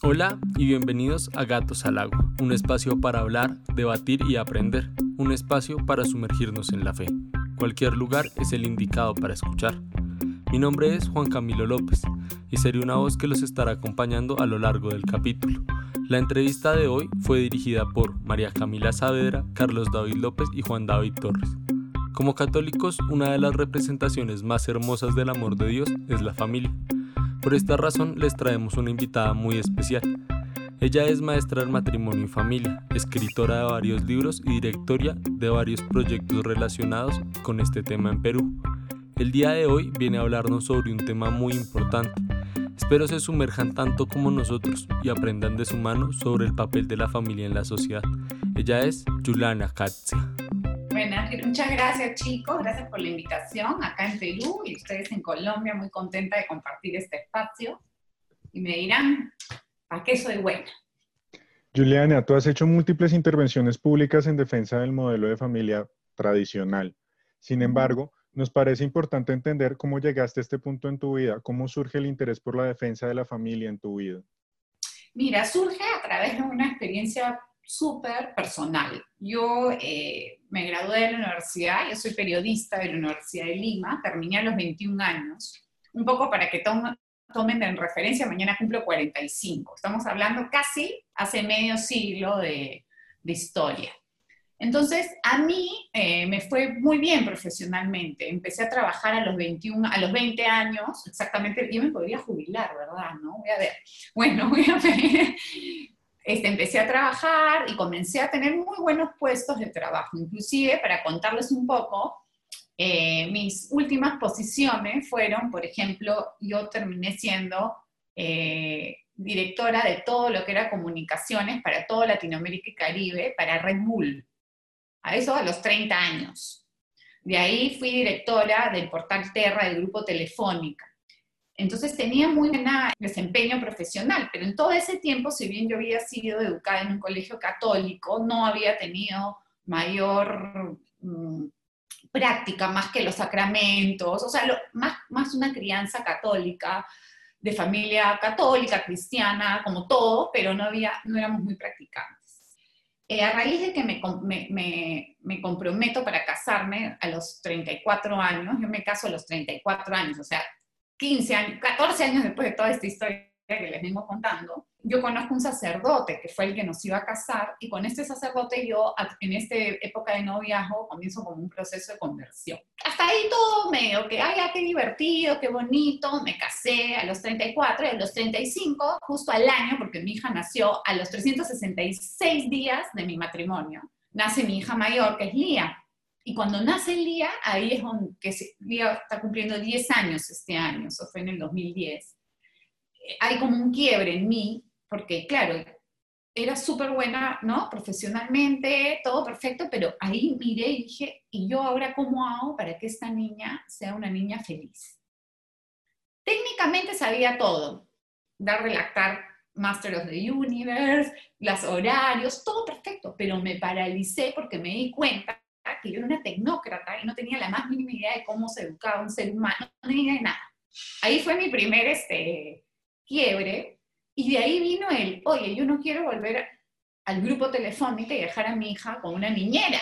Hola y bienvenidos a Gatos al Agua, un espacio para hablar, debatir y aprender, un espacio para sumergirnos en la fe. Cualquier lugar es el indicado para escuchar. Mi nombre es Juan Camilo López y seré una voz que los estará acompañando a lo largo del capítulo. La entrevista de hoy fue dirigida por María Camila Saavedra, Carlos David López y Juan David Torres. Como católicos, una de las representaciones más hermosas del amor de Dios es la familia. Por esta razón les traemos una invitada muy especial. Ella es maestra del matrimonio y familia, escritora de varios libros y directora de varios proyectos relacionados con este tema en Perú. El día de hoy viene a hablarnos sobre un tema muy importante. Espero se sumerjan tanto como nosotros y aprendan de su mano sobre el papel de la familia en la sociedad. Ella es Juliana Katsia. Muchas gracias chicos, gracias por la invitación acá en Perú y ustedes en Colombia, muy contenta de compartir este espacio. Y me dirán, ¿a qué soy buena? Juliana, tú has hecho múltiples intervenciones públicas en defensa del modelo de familia tradicional. Sin embargo, nos parece importante entender cómo llegaste a este punto en tu vida, cómo surge el interés por la defensa de la familia en tu vida. Mira, surge a través de una experiencia súper personal. Yo eh, me gradué de la universidad, yo soy periodista de la Universidad de Lima, terminé a los 21 años, un poco para que tomen en referencia, mañana cumplo 45, estamos hablando casi hace medio siglo de, historia. Entonces, a mí eh, me fue muy bien profesionalmente. Empecé a trabajar a los 21, a los 20 años, exactamente, yo me podría jubilar, ¿verdad? ¿No? Voy a ver. Bueno, voy a ver. Este, empecé a trabajar y comencé a tener muy buenos puestos de trabajo. Inclusive, para contarles un poco, eh, mis últimas posiciones fueron, por ejemplo, yo terminé siendo eh, directora de todo lo que era comunicaciones para toda Latinoamérica y Caribe, para Red Bull. A eso a los 30 años. De ahí fui directora del portal Terra del grupo Telefónica. Entonces tenía muy buen desempeño profesional, pero en todo ese tiempo, si bien yo había sido educada en un colegio católico, no había tenido mayor mm, práctica más que los sacramentos, o sea, más, más una crianza católica, de familia católica, cristiana, como todo, pero no, había, no éramos muy practicantes. Eh, a raíz de que me, me, me, comprometo para casarme a los 34 años, yo me caso a los 34 años, o sea, 15 años, 14 años después de toda esta historia que les vengo contando, yo conozco un sacerdote que fue el que nos iba a casar y con este sacerdote yo en esta época de noviazgo comienzo como un proceso de conversión. Hasta ahí todo medio que, ay, qué divertido, qué bonito, me casé a los 34 y a los 35, justo al año, porque mi hija nació a los 366 días de mi matrimonio, nace mi hija mayor, que es Lía. Y cuando nace Lía, ahí es donde que Lía está cumpliendo 10 años este año, eso fue en el 2010. Eh, hay como un quiebre en mí, porque claro, era súper buena, ¿no? Profesionalmente, todo perfecto, pero ahí miré y dije, ¿y yo ahora cómo hago para que esta niña sea una niña feliz? Técnicamente sabía todo, dar relactar Master of the Universe, los horarios, todo perfecto, pero me paralicé porque me di cuenta que yo era una tecnócrata y no tenía la más mínima idea de cómo se educaba un ser humano, no tenía idea de nada. Ahí fue mi primer este, quiebre y de ahí vino el, oye, yo no quiero volver al grupo telefónico y dejar a mi hija con una niñera.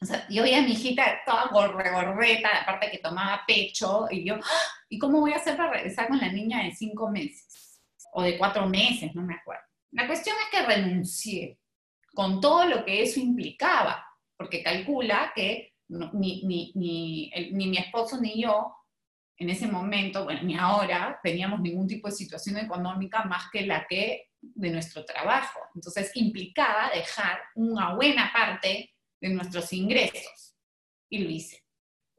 O sea, yo veía a mi hijita toda gorreta, aparte que tomaba pecho, y yo, ¡ah! ¿y cómo voy a hacer para regresar con la niña de cinco meses? O de cuatro meses, no me acuerdo. La cuestión es que renuncié con todo lo que eso implicaba porque calcula que ni, ni, ni, ni, mi esposo ni yo en ese momento, bueno, ni ahora, teníamos ningún tipo de situación económica más que la que de nuestro trabajo. Entonces implicaba dejar una buena parte de nuestros ingresos. Y lo hice.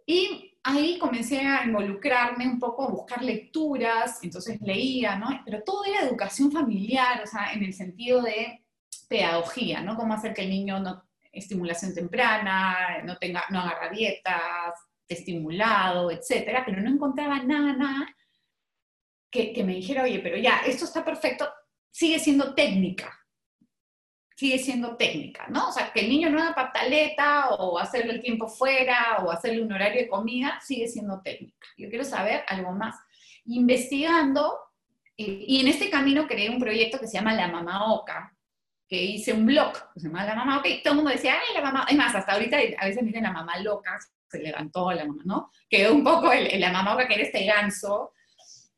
Y ahí comencé a involucrarme un poco, a buscar lecturas, entonces leía, ¿no? Pero todo era educación familiar, o sea, en el sentido de pedagogía, ¿no? Cómo hacer que el niño no estimulación temprana, no, tenga, no agarra dietas, estimulado, etcétera, pero no encontraba nada, nada que, que, me dijera, oye, pero ya, esto está perfecto, sigue siendo técnica, sigue siendo técnica, ¿no? O sea, que el niño no haga pataleta o hacerle el tiempo fuera o hacerle un horario de comida, sigue siendo técnica. Yo quiero saber algo más. Investigando, y en este camino creé un proyecto que se llama La Mamá Oca, que hice un blog se llama La Mamá y todo el mundo decía, ay, la mamá, es más, hasta ahorita a veces dicen la mamá loca, se levantó la mamá, ¿no? Quedó un poco el, la mamá oca que era este ganso,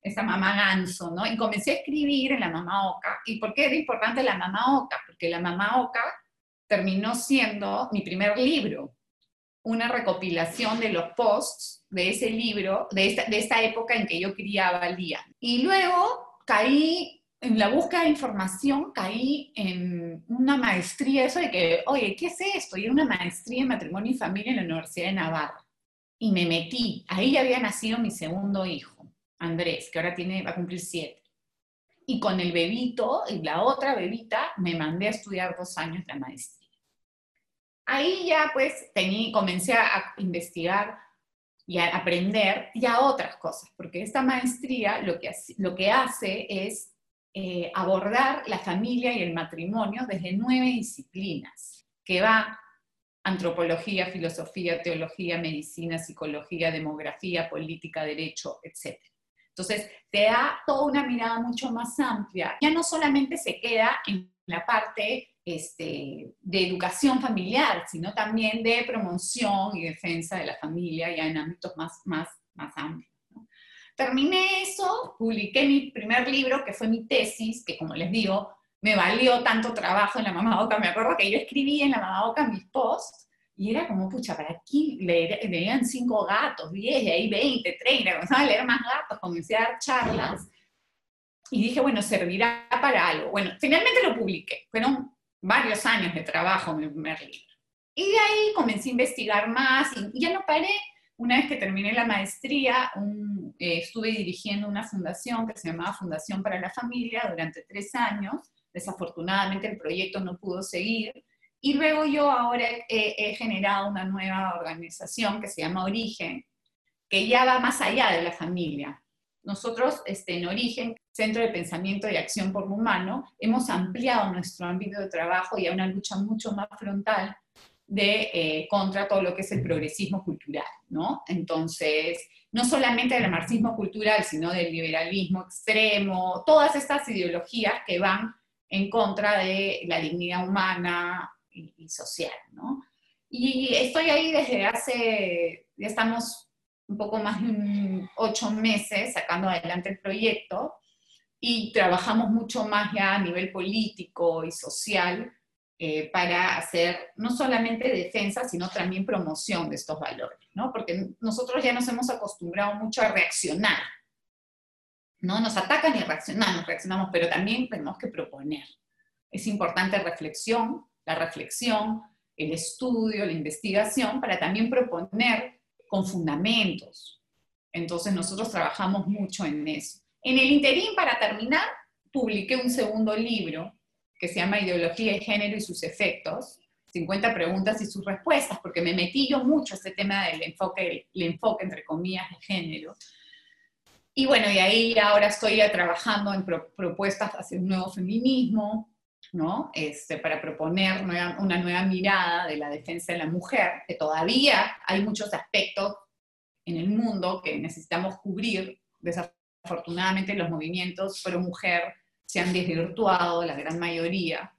esta mamá ganso, ¿no? Y comencé a escribir en la mamá oca. ¿Y por qué era importante la mamá oca? Porque la mamá oca terminó siendo mi primer libro, una recopilación de los posts de ese libro, de esta, de esta época en que yo criaba al día. Y luego caí en la búsqueda de información, caí en una maestría, eso de que, oye, ¿qué es esto? Y era una maestría en matrimonio y familia en la Universidad de Navarra. Y me metí, ahí ya había nacido mi segundo hijo, Andrés, que ahora tiene, va a cumplir siete. Y con el bebito y la otra bebita me mandé a estudiar dos años la maestría. Ahí ya pues tení, comencé a investigar y a aprender ya otras cosas, porque esta maestría lo que, lo que hace es eh, abordar la familia y el matrimonio desde nueve disciplinas, que va antropología, filosofía, teología, medicina, psicología, demografía, política, derecho, etc. Entonces, te da toda una mirada mucho más amplia. Ya no solamente se queda en la parte este, de educación familiar, sino también de promoción y defensa de la familia ya en ámbitos más, más, más amplios. Terminé eso, publiqué mi primer libro, que fue mi tesis, que como les digo, me valió tanto trabajo en la Mamá Boca. Me acuerdo que yo escribí en la Mamá Boca mis posts y era como, pucha, para aquí leían cinco gatos, diez, y ahí veinte, treinta, comenzaba a leer más gatos, comencé a dar charlas y dije, bueno, servirá para algo. Bueno, finalmente lo publiqué. Fueron varios años de trabajo mi primer libro. Y de ahí comencé a investigar más y ya no paré. Una vez que terminé la maestría, eh, estuve dirigiendo una fundación que se llamaba Fundación para la Familia durante tres años. Desafortunadamente el proyecto no pudo seguir. Y luego yo ahora he, generado una nueva organización que se llama Origen, que ya va más allá de la familia. Nosotros este, en Origen, Centro de Pensamiento y Acción por lo Humano, hemos ampliado nuestro ámbito de trabajo y a una lucha mucho más frontal de eh, contra todo lo que es el progresismo cultural, ¿no? Entonces, no solamente del marxismo cultural, sino del liberalismo extremo, todas estas ideologías que van en contra de la dignidad humana y, social, ¿no? Y estoy ahí desde hace, ya estamos un poco más de ocho meses sacando adelante el proyecto y trabajamos mucho más ya a nivel político y social eh, para hacer no solamente defensa, sino también promoción de estos valores, ¿no? Porque nosotros ya nos hemos acostumbrado mucho a reaccionar, ¿no? Nos atacan y reaccionamos, reaccionamos, pero también tenemos que proponer. Es importante reflexión, la reflexión, el estudio, la investigación, para también proponer con fundamentos. Entonces nosotros trabajamos mucho en eso. En el interín, para terminar, publiqué un segundo libro que se llama Ideología de Género y sus efectos, 50 preguntas y sus respuestas, porque me metí yo mucho a este tema del enfoque, el enfoque entre comillas de género. Y bueno, y ahí ahora estoy trabajando en propuestas hacia un nuevo feminismo, ¿no? Este, para proponer una nueva mirada de la defensa de la mujer, que todavía hay muchos aspectos en el mundo que necesitamos cubrir. Desafortunadamente los movimientos pro mujer se han desvirtuado la gran mayoría.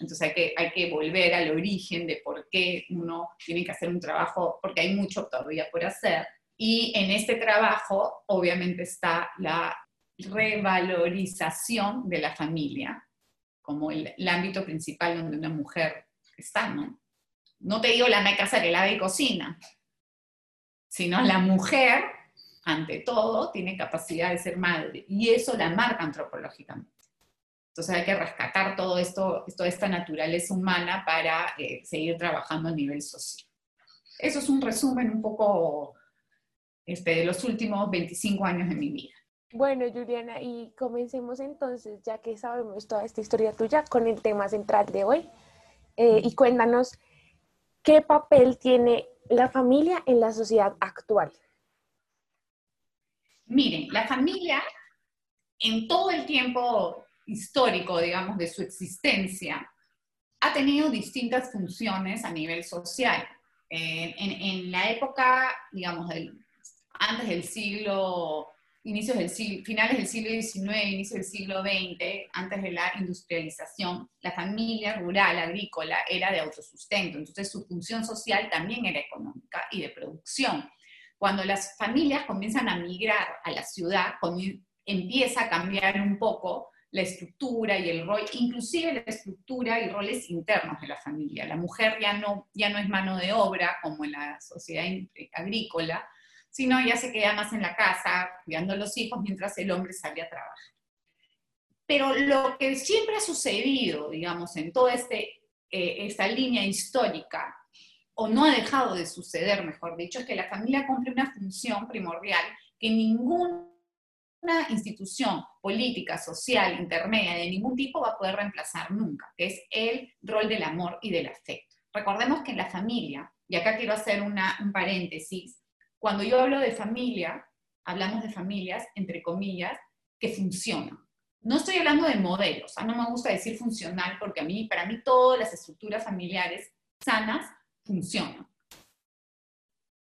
Entonces hay que, hay que volver al origen de por qué uno tiene que hacer un trabajo, porque hay mucho todavía por hacer. Y en este trabajo, obviamente, está la revalorización de la familia como el, ámbito principal donde una mujer está, ¿no? No te digo la me casa que y cocina, sino la mujer ante todo, tiene capacidad de ser madre y eso la marca antropológicamente. Entonces hay que rescatar todo esto, toda esta naturaleza humana para eh, seguir trabajando a nivel social. Eso es un resumen un poco este, de los últimos 25 años de mi vida. Bueno, Juliana, y comencemos entonces, ya que sabemos toda esta historia tuya, con el tema central de hoy. Eh, y cuéntanos, ¿qué papel tiene la familia en la sociedad actual? Miren, la familia en todo el tiempo histórico, digamos, de su existencia, ha tenido distintas funciones a nivel social. en, la época, digamos, antes del siglo inicios del siglo, finales del siglo XIX, inicios del siglo XX, antes de la industrialización, la familia rural, agrícola, era de autosustento, entonces su función social también era económica y de producción. Cuando las familias comienzan a migrar a la ciudad, empieza a cambiar un poco la estructura y el rol, inclusive la estructura y roles internos de la familia. La mujer ya no, ya no es mano de obra como en la sociedad agrícola, sino ya se queda más en la casa cuidando a los hijos mientras el hombre sale a trabajar. Pero lo que siempre ha sucedido, digamos, en toda este, eh, esta línea histórica, o no ha dejado de suceder, mejor dicho, es que la familia cumple una función primordial que ninguna institución política, social, intermedia, de ningún tipo va a poder reemplazar nunca, que es el rol del amor y del afecto. Recordemos que en la familia, y acá quiero hacer un paréntesis, cuando yo hablo de familia, hablamos de familias, entre comillas, que funcionan. No estoy hablando de modelos, no me gusta decir funcional porque a mí, para mí todas las estructuras familiares sanas funcionan.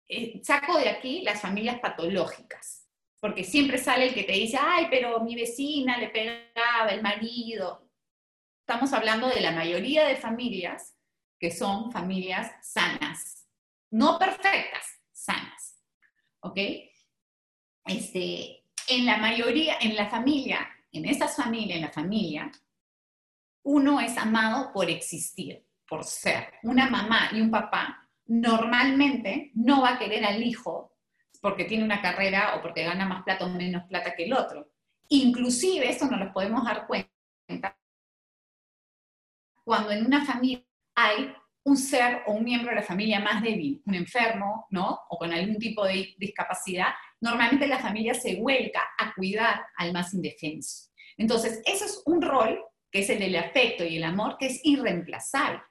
Eh, saco de aquí las familias patológicas, porque siempre sale el que te dice, ay, pero mi vecina le pegaba, el marido. Estamos hablando de la mayoría de familias que son familias sanas, no perfectas, sanas. ¿ok? Este, en la mayoría, en la familia, en esas familias, en la familia, uno es amado por existir, por ser. Una mamá y un papá normalmente no va a querer al hijo porque tiene una carrera o porque gana más plata o menos plata que el otro. Inclusive, eso nos lo podemos dar cuenta cuando en una familia hay un ser o un miembro de la familia más débil, un enfermo, ¿no? O con algún tipo de discapacidad, normalmente la familia se vuelca a cuidar al más indefenso. Entonces, eso es un rol, que es el del afecto y el amor, que es irreemplazable.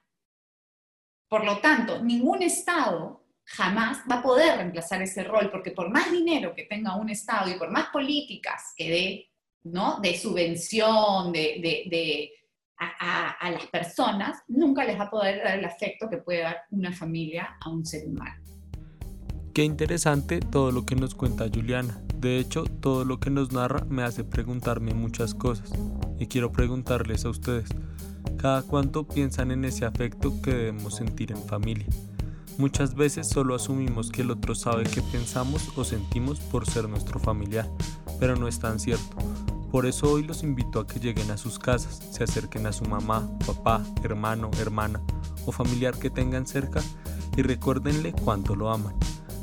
Por lo tanto, ningún Estado jamás va a poder reemplazar ese rol, porque por más dinero que tenga un Estado y por más políticas que dé, ¿no? De subvención, de a, las personas, nunca les va a poder dar el afecto que puede dar una familia a un ser humano. Qué interesante todo lo que nos cuenta Juliana. De hecho, todo lo que nos narra me hace preguntarme muchas cosas. Y quiero preguntarles a ustedes, ¿cada cuánto piensan en ese afecto que debemos sentir en familia? Muchas veces solo asumimos que el otro sabe qué pensamos o sentimos por ser nuestro familiar, pero no es tan cierto. Por eso hoy los invito a que lleguen a sus casas, se acerquen a su mamá, papá, hermano, hermana o familiar que tengan cerca y recuérdenle cuánto lo aman.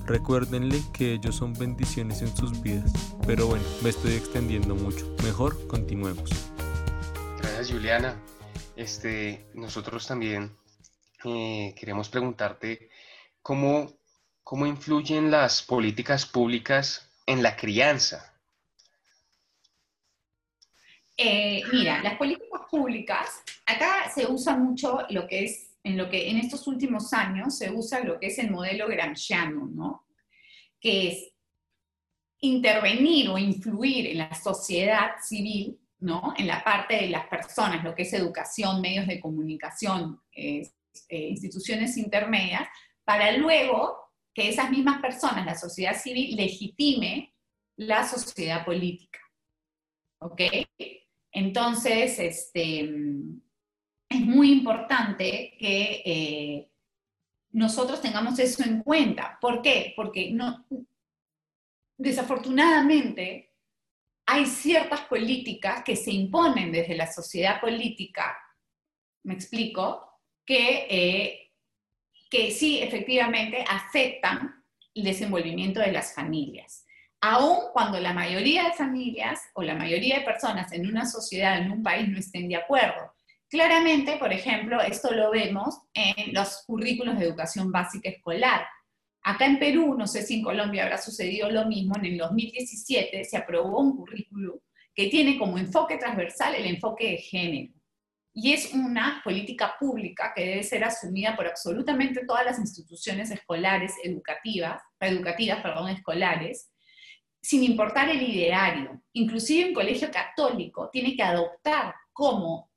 Recuérdenle que ellos son bendiciones en sus vidas. Pero bueno, me estoy extendiendo mucho. Mejor continuemos. Gracias Juliana. Este, nosotros también eh, queremos preguntarte cómo, cómo influyen las políticas públicas en la crianza eh, mira, las políticas públicas, acá se usa mucho lo que es, en lo que en estos últimos años se usa lo que es el modelo gramsciano, ¿no? Que es intervenir o influir en la sociedad civil, ¿no? En la parte de las personas, lo que es educación, medios de comunicación, eh, instituciones intermedias, para luego que esas mismas personas, la sociedad civil, legitime la sociedad política. ¿Ok? Entonces, este, es muy importante que eh, nosotros tengamos eso en cuenta. ¿Por qué? Porque no, desafortunadamente hay ciertas políticas que se imponen desde la sociedad política, me explico, que, eh, que sí efectivamente afectan el desenvolvimiento de las familias aun cuando la mayoría de familias o la mayoría de personas en una sociedad, en un país, no estén de acuerdo. Claramente, por ejemplo, esto lo vemos en los currículos de educación básica escolar. Acá en Perú, no sé si en Colombia habrá sucedido lo mismo, en el 2017 se aprobó un currículo que tiene como enfoque transversal el enfoque de género. Y es una política pública que debe ser asumida por absolutamente todas las instituciones escolares educativas, educativas perdón, escolares, sin importar el ideario. Inclusive un colegio católico tiene que adoptar como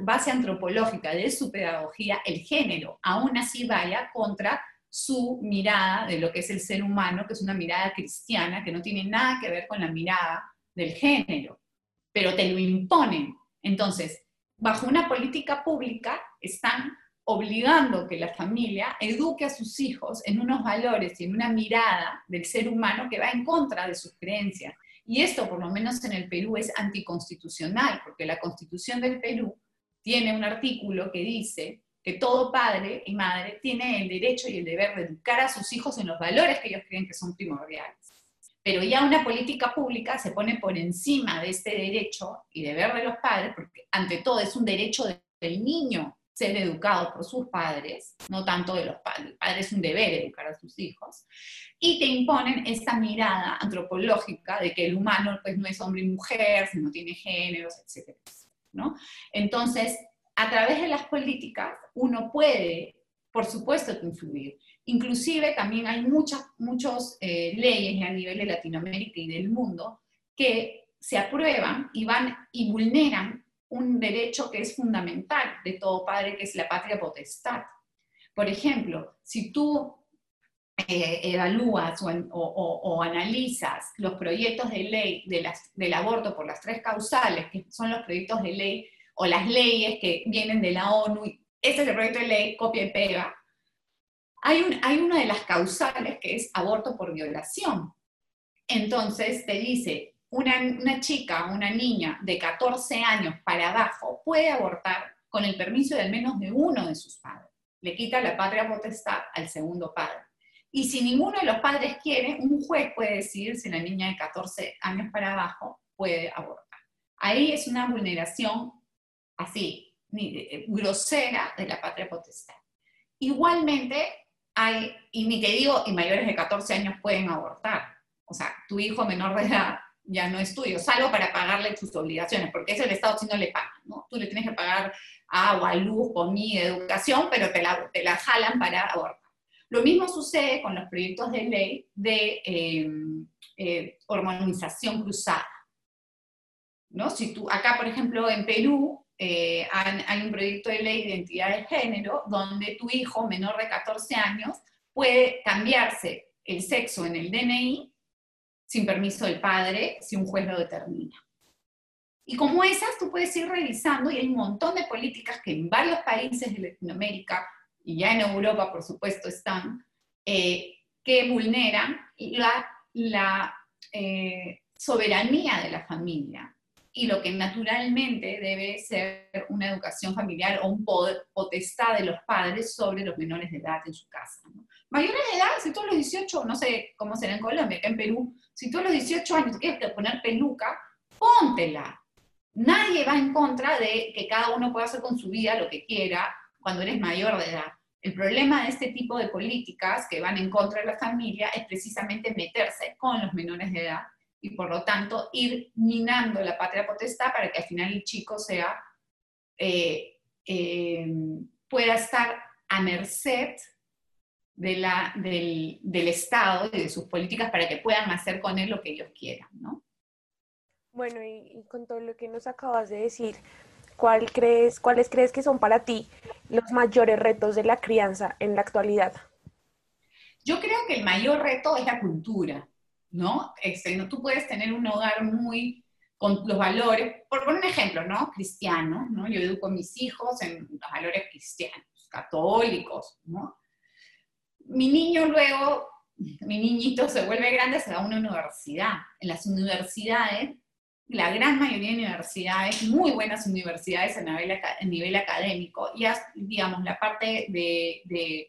base antropológica de su pedagogía el género, aún así vaya contra su mirada de lo que es el ser humano, que es una mirada cristiana, que no tiene nada que ver con la mirada del género, pero te lo imponen. Entonces, bajo una política pública están obligando que la familia eduque a sus hijos en unos valores y en una mirada del ser humano que va en contra de sus creencias. Y esto, por lo menos en el Perú, es anticonstitucional, porque la constitución del Perú tiene un artículo que dice que todo padre y madre tiene el derecho y el deber de educar a sus hijos en los valores que ellos creen que son primordiales. Pero ya una política pública se pone por encima de este derecho y deber de los padres, porque ante todo es un derecho del niño ser educado por sus padres, no tanto de los padres. El padre es un deber educar a sus hijos. Y te imponen esta mirada antropológica de que el humano pues, no es hombre y mujer, sino tiene géneros, etc. ¿no? Entonces, a través de las políticas, uno puede, por supuesto, influir. Inclusive también hay muchas muchos, eh, leyes a nivel de Latinoamérica y del mundo que se aprueban y van y vulneran un derecho que es fundamental de todo padre, que es la patria potestad. Por ejemplo, si tú eh, evalúas o, analizas los proyectos de ley de las, del aborto por las tres causales, que son los proyectos de ley o las leyes que vienen de la ONU, ese es el proyecto de ley, copia y pega, hay, un, hay una de las causales que es aborto por violación. Entonces te dice, una, chica, una niña de 14 años para abajo puede abortar con el permiso de al menos de uno de sus padres. Le quita la patria potestad al segundo padre. Y si ninguno de los padres quiere, un juez puede decidir si la niña de 14 años para abajo puede abortar. Ahí es una vulneración así, eh, grosera de la patria potestad. Igualmente, hay, y ni te digo, y mayores de 14 años pueden abortar. O sea, tu hijo menor de edad ya no es tuyo, salvo para pagarle sus obligaciones, porque eso el Estado si no le paga, ¿no? Tú le tienes que pagar agua, luz, comida, educación, pero te la, te la jalan para abortar. Lo mismo sucede con los proyectos de ley de eh, eh, hormonización cruzada. ¿no? Si tú, acá, por ejemplo, en Perú, eh, hay, hay un proyecto de ley de identidad de género donde tu hijo menor de 14 años puede cambiarse el sexo en el DNI sin permiso del padre, si un juez lo determina. Y como esas, tú puedes ir revisando y hay un montón de políticas que en varios países de Latinoamérica y ya en Europa, por supuesto, están, eh, que vulneran la, la eh, soberanía de la familia y lo que naturalmente debe ser una educación familiar o un poder, potestad de los padres sobre los menores de edad en su casa. Mayores de edad, si tú a los 18, no sé cómo será en Colombia, acá en Perú, si tú a los 18 años quieres poner peluca, póntela. Nadie va en contra de que cada uno pueda hacer con su vida lo que quiera cuando eres mayor de edad. El problema de este tipo de políticas que van en contra de la familia es precisamente meterse con los menores de edad y por lo tanto ir minando la patria potestad para que al final el chico sea, eh, eh, pueda estar a merced de la, del, del, Estado y de sus políticas para que puedan hacer con él lo que ellos quieran, ¿no? Bueno, y, con todo lo que nos acabas de decir, ¿cuál crees, ¿cuáles crees que son para ti los mayores retos de la crianza en la actualidad? Yo creo que el mayor reto es la cultura, ¿no? Este, ¿no? Tú puedes tener un hogar muy con los valores, por poner un ejemplo, ¿no? Cristiano, ¿no? Yo educo a mis hijos en los valores cristianos, católicos, ¿no? mi niño luego, mi niñito se vuelve grande, se va a una universidad. En las universidades, la gran mayoría de universidades, muy buenas universidades a nivel, nivel académico, ya, digamos, la parte de,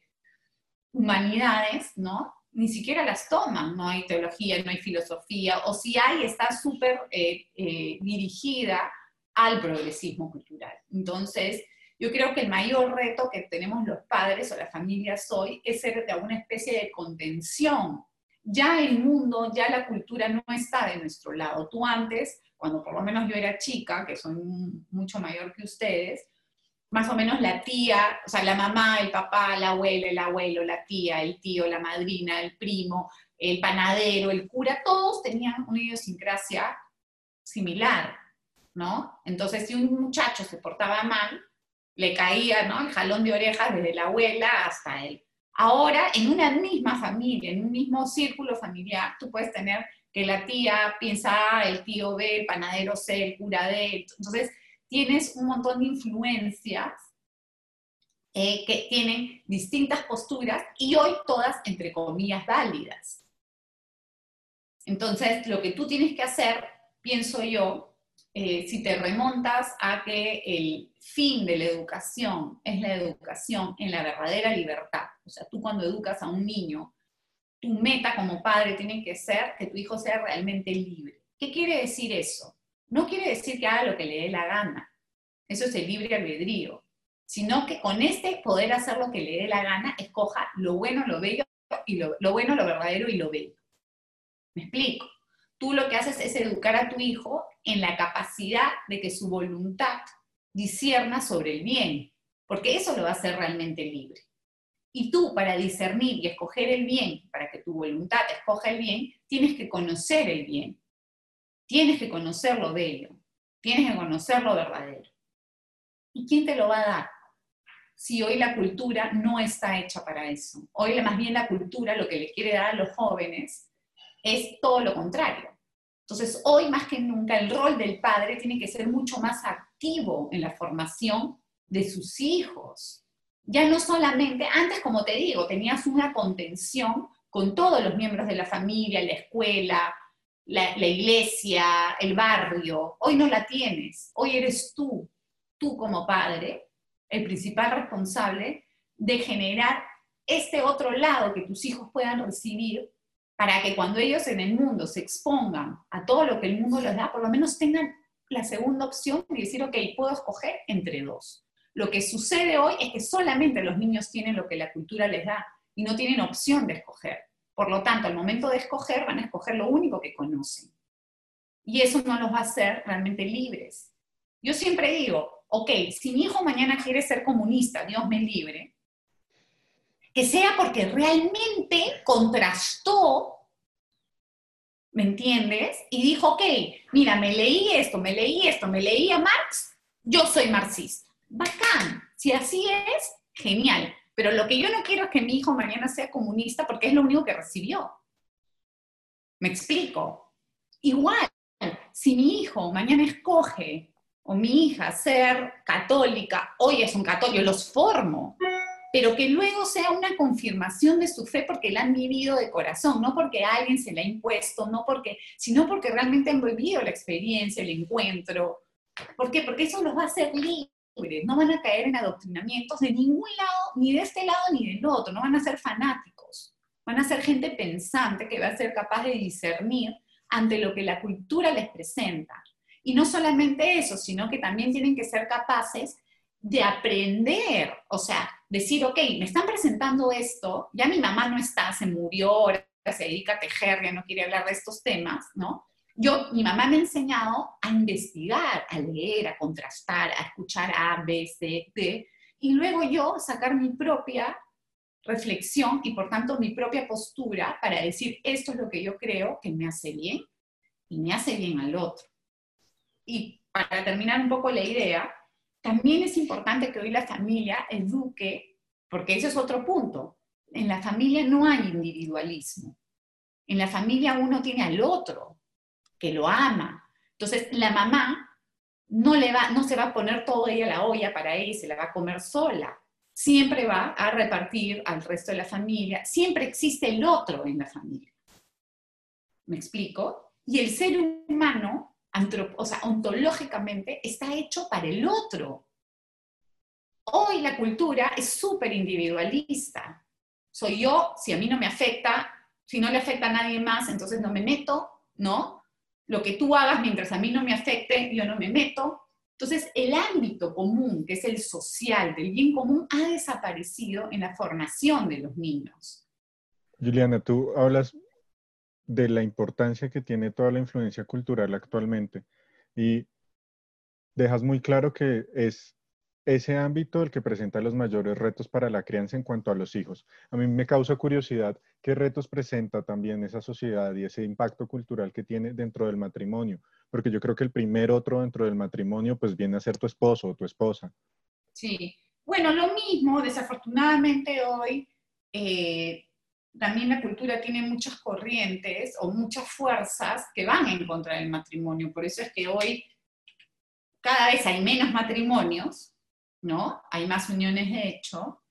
humanidades, ¿no? Ni siquiera las toman, no hay teología, no hay filosofía, o si hay, está súper eh, eh, dirigida al progresismo cultural. Entonces, yo creo que el mayor reto que tenemos los padres o las familias hoy es ser de alguna especie de contención. Ya el mundo, ya la cultura no está de nuestro lado. Tú antes, cuando por lo menos yo era chica, que soy mucho mayor que ustedes, más o menos la tía, o sea, la mamá, el papá, la abuela, el abuelo, la tía, el tío, la madrina, el primo, el panadero, el cura, todos tenían una idiosincrasia similar, ¿no? Entonces, si un muchacho se portaba mal, le caía ¿no? el jalón de orejas desde la abuela hasta el, Ahora, en una misma familia, en un mismo círculo familiar, tú puedes tener que la tía piensa A, el tío B, el panadero C, el cura D. Entonces, tienes un montón de influencias eh, que tienen distintas posturas y hoy todas, entre comillas, válidas. Entonces, lo que tú tienes que hacer, pienso yo, eh, si te remontas a que el fin de la educación es la educación en la verdadera libertad, o sea, tú cuando educas a un niño, tu meta como padre tiene que ser que tu hijo sea realmente libre. ¿Qué quiere decir eso? No quiere decir que haga lo que le dé la gana, eso es el libre albedrío, sino que con este poder hacer lo que le dé la gana, escoja lo bueno, lo bello, y lo, lo bueno, lo verdadero y lo bello. ¿Me explico? Tú lo que haces es educar a tu hijo en la capacidad de que su voluntad discierna sobre el bien, porque eso lo va a hacer realmente libre. Y tú para discernir y escoger el bien, para que tu voluntad escoja el bien, tienes que conocer el bien, tienes que conocer lo bello, tienes que conocer lo verdadero. ¿Y quién te lo va a dar? Si hoy la cultura no está hecha para eso. Hoy más bien la cultura lo que le quiere dar a los jóvenes es todo lo contrario. Entonces, hoy más que nunca el rol del padre tiene que ser mucho más activo en la formación de sus hijos. Ya no solamente, antes como te digo, tenías una contención con todos los miembros de la familia, la escuela, la, iglesia, el barrio. Hoy no la tienes. Hoy eres tú, tú como padre, el principal responsable de generar este otro lado que tus hijos puedan recibir para que cuando ellos en el mundo se expongan a todo lo que el mundo les da, por lo menos tengan la segunda opción de decir, ok, puedo escoger entre dos. Lo que sucede hoy es que solamente los niños tienen lo que la cultura les da y no tienen opción de escoger. Por lo tanto, al momento de escoger, van a escoger lo único que conocen. Y eso no los va a hacer realmente libres. Yo siempre digo, ok, si mi hijo mañana quiere ser comunista, Dios me libre, que sea porque realmente contrastó, ¿me entiendes? Y dijo, ok, mira, me leí esto, me leí esto, me leí a Marx, yo soy marxista. Bacán, si así es, genial. Pero lo que yo no quiero es que mi hijo mañana sea comunista porque es lo único que recibió. ¿Me explico? Igual, si mi hijo mañana escoge o mi hija ser católica, hoy es un católico, los formo pero que luego sea una confirmación de su fe porque la han vivido de corazón, no porque alguien se la ha impuesto, no porque, sino porque realmente han vivido la experiencia, el encuentro. ¿Por qué? Porque eso los va a hacer libres, no van a caer en adoctrinamientos de ningún lado, ni de este lado ni del otro, no van a ser fanáticos, van a ser gente pensante que va a ser capaz de discernir ante lo que la cultura les presenta. Y no solamente eso, sino que también tienen que ser capaces de aprender, o sea, decir, ok, me están presentando esto, ya mi mamá no está, se murió, ahora se dedica a tejer, ya no quiere hablar de estos temas, ¿no? Yo, mi mamá me ha enseñado a investigar, a leer, a contrastar, a escuchar A, B, C, D, y luego yo sacar mi propia reflexión y por tanto mi propia postura para decir, esto es lo que yo creo que me hace bien y me hace bien al otro. Y para terminar un poco la idea, también es importante que hoy la familia eduque, porque ese es otro punto. En la familia no hay individualismo. En la familia uno tiene al otro, que lo ama. Entonces, la mamá no, le va, no se va a poner todo ella la olla para ella y se la va a comer sola. Siempre va a repartir al resto de la familia. Siempre existe el otro en la familia. ¿Me explico? Y el ser humano o ontológicamente está hecho para el otro. Hoy la cultura es súper individualista. Soy yo, si a mí no me afecta, si no le afecta a nadie más, entonces no me meto, ¿no? Lo que tú hagas mientras a mí no me afecte, yo no me meto. Entonces, el ámbito común, que es el social, del bien común, ha desaparecido en la formación de los niños. Juliana, tú hablas de la importancia que tiene toda la influencia cultural actualmente y dejas muy claro que es ese ámbito el que presenta los mayores retos para la crianza en cuanto a los hijos. A mí me causa curiosidad qué retos presenta también esa sociedad y ese impacto cultural que tiene dentro del matrimonio, porque yo creo que el primer otro dentro del matrimonio pues viene a ser tu esposo o tu esposa. Sí, bueno, lo mismo, desafortunadamente hoy eh, también la cultura tiene muchas corrientes o muchas fuerzas que van en contra del matrimonio. Por eso es que hoy cada vez hay menos matrimonios, ¿no? Hay más uniones de hecho.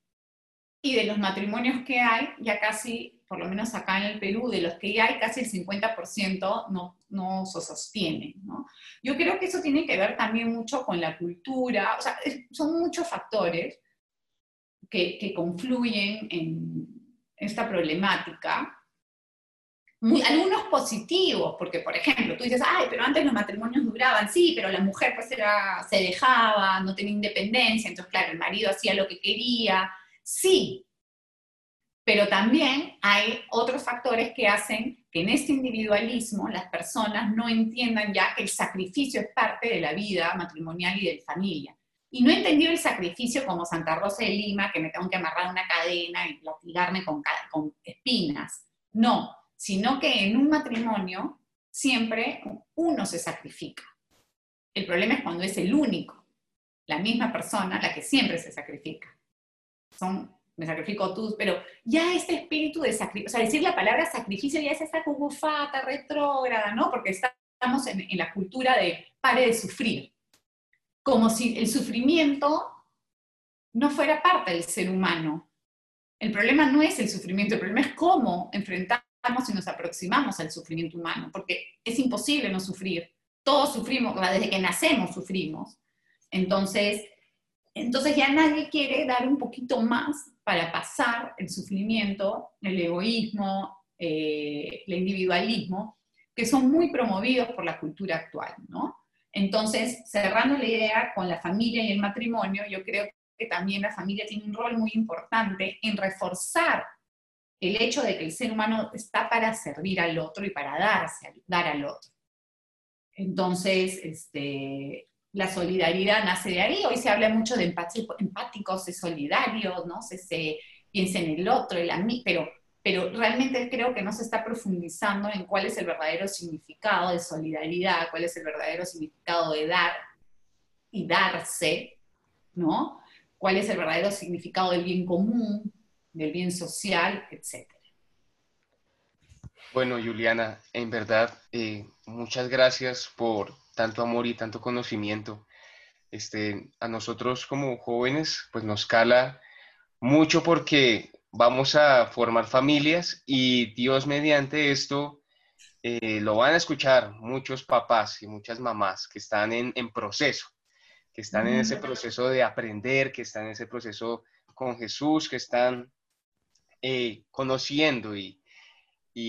Y de los matrimonios que hay, ya casi, por lo menos acá en el Perú, de los que hay, casi el 50% no, no se sostiene, ¿no? Yo creo que eso tiene que ver también mucho con la cultura, o sea, son muchos factores que, que confluyen en, esta problemática, algunos positivos, porque por ejemplo, tú dices, ay, pero antes los matrimonios duraban, sí, pero la mujer pues era, se dejaba, no tenía independencia, entonces claro, el marido hacía lo que quería, sí, pero también hay otros factores que hacen que en este individualismo las personas no entiendan ya que el sacrificio es parte de la vida matrimonial y de familia. Y no he entendido el sacrificio como Santa Rosa de Lima, que me tengo que amarrar una cadena y latigarme con, con espinas. No, sino que en un matrimonio siempre uno se sacrifica. El problema es cuando es el único, la misma persona la que siempre se sacrifica. Son, me sacrifico tú, pero ya este espíritu de sacrificio, o sea, decir la palabra sacrificio ya es esta cubufata retrógrada, ¿no? Porque estamos en, en la cultura de pare de sufrir como si el sufrimiento no fuera parte del ser humano. El problema no es el sufrimiento, el problema es cómo enfrentamos y nos aproximamos al sufrimiento humano, porque es imposible no sufrir. Todos sufrimos, desde que nacemos sufrimos. Entonces, entonces ya nadie quiere dar un poquito más para pasar el sufrimiento, el egoísmo, eh, el individualismo, que son muy promovidos por la cultura actual, ¿no? Entonces, cerrando la idea con la familia y el matrimonio, yo creo que también la familia tiene un rol muy importante en reforzar el hecho de que el ser humano está para servir al otro y para darse, dar al otro. Entonces, este, la solidaridad nace de ahí. Hoy se habla mucho de empáticos, de solidarios, ¿no? Se, se piensa en el otro, el amigo, pero pero realmente creo que no se está profundizando en cuál es el verdadero significado de solidaridad, cuál es el verdadero significado de dar y darse, ¿no? ¿Cuál es el verdadero significado del bien común, del bien social, etcétera? Bueno, Juliana, en verdad, eh, muchas gracias por tanto amor y tanto conocimiento. Este, a nosotros como jóvenes, pues nos cala mucho porque vamos a formar familias y Dios mediante esto eh, lo van a escuchar muchos papás y muchas mamás que están en, proceso, que están en ese proceso de aprender, que están en ese proceso con Jesús, que están eh, conociendo y,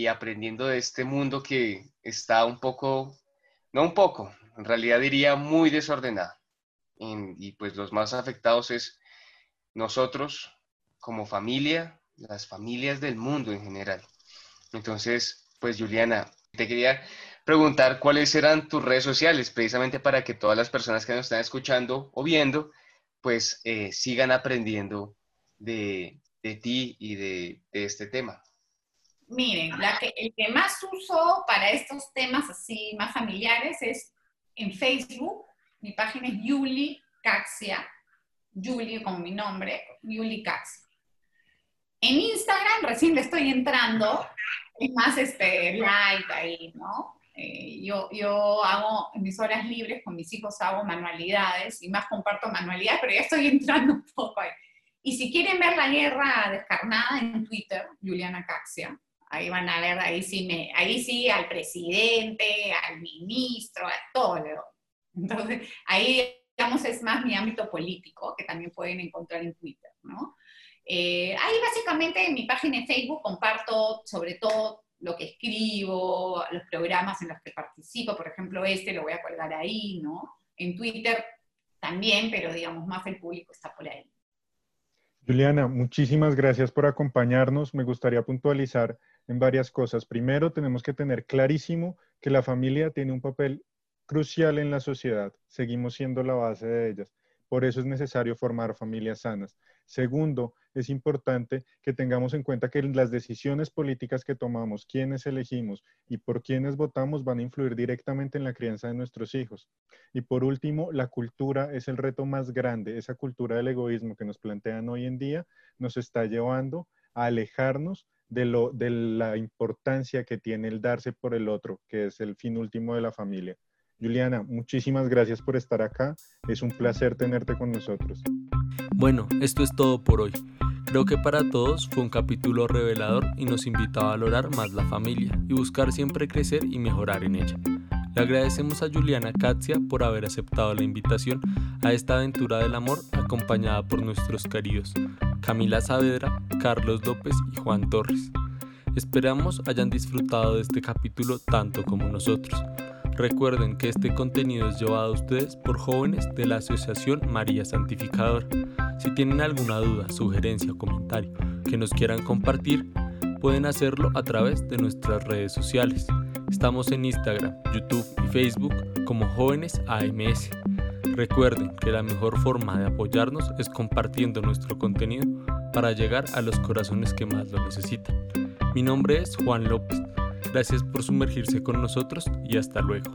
aprendiendo de este mundo que está un poco, no un poco, en realidad diría muy desordenado. y pues los más afectados es nosotros, como familia, las familias del mundo en general. Entonces, pues Juliana, te quería preguntar cuáles eran tus redes sociales, precisamente para que todas las personas que nos están escuchando o viendo, pues eh, sigan aprendiendo de, ti y de, este tema. Miren, la que, el que más uso para estos temas así más familiares es en Facebook. Mi página es Yuli Caxia, Yuli como mi nombre, Yuli Caxia. En Instagram recién le estoy entrando, es más este, light ahí, ¿no? Eh, yo, yo hago en mis horas libres con mis hijos, hago manualidades y más comparto manualidades, pero ya estoy entrando un poco ahí. Y si quieren ver la guerra descarnada en Twitter, Juliana Caxia, ahí van a ver, ahí sí, me, ahí sí al presidente, al ministro, a todo. Entonces, ahí, digamos, es más mi ámbito político, que también pueden encontrar en Twitter, ¿no? Eh, ahí básicamente en mi página de Facebook comparto sobre todo lo que escribo, los programas en los que participo, por ejemplo este lo voy a colgar ahí, ¿no? En Twitter también, pero digamos más el público está por ahí. Juliana, muchísimas gracias por acompañarnos. Me gustaría puntualizar en varias cosas. Primero, tenemos que tener clarísimo que la familia tiene un papel crucial en la sociedad. Seguimos siendo la base de ellas. Por eso es necesario formar familias sanas. Segundo, es importante que tengamos en cuenta que las decisiones políticas que tomamos, quienes elegimos y por quienes votamos van a influir directamente en la crianza de nuestros hijos. Y por último, la cultura es el reto más grande. Esa cultura del egoísmo que nos plantean hoy en día nos está llevando a alejarnos de, de la importancia que tiene el darse por el otro, que es el fin último de la familia. Juliana, muchísimas gracias por estar acá. Es un placer tenerte con nosotros. Bueno, esto es todo por hoy. Creo que para todos fue un capítulo revelador y nos invita a valorar más la familia y buscar siempre crecer y mejorar en ella. Le agradecemos a Juliana Katzia por haber aceptado la invitación a esta aventura del amor acompañada por nuestros queridos Camila Saavedra, Carlos López y Juan Torres. Esperamos hayan disfrutado de este capítulo tanto como nosotros. Recuerden que este contenido es llevado a ustedes por jóvenes de la Asociación María Santificadora. Si tienen alguna duda, sugerencia o comentario que nos quieran compartir, pueden hacerlo a través de nuestras redes sociales. Estamos en Instagram, YouTube y Facebook como Jóvenes AMS. Recuerden que la mejor forma de apoyarnos es compartiendo nuestro contenido para llegar a los corazones que más lo necesitan. Mi nombre es Juan López. Gracias por sumergirse con nosotros y hasta luego.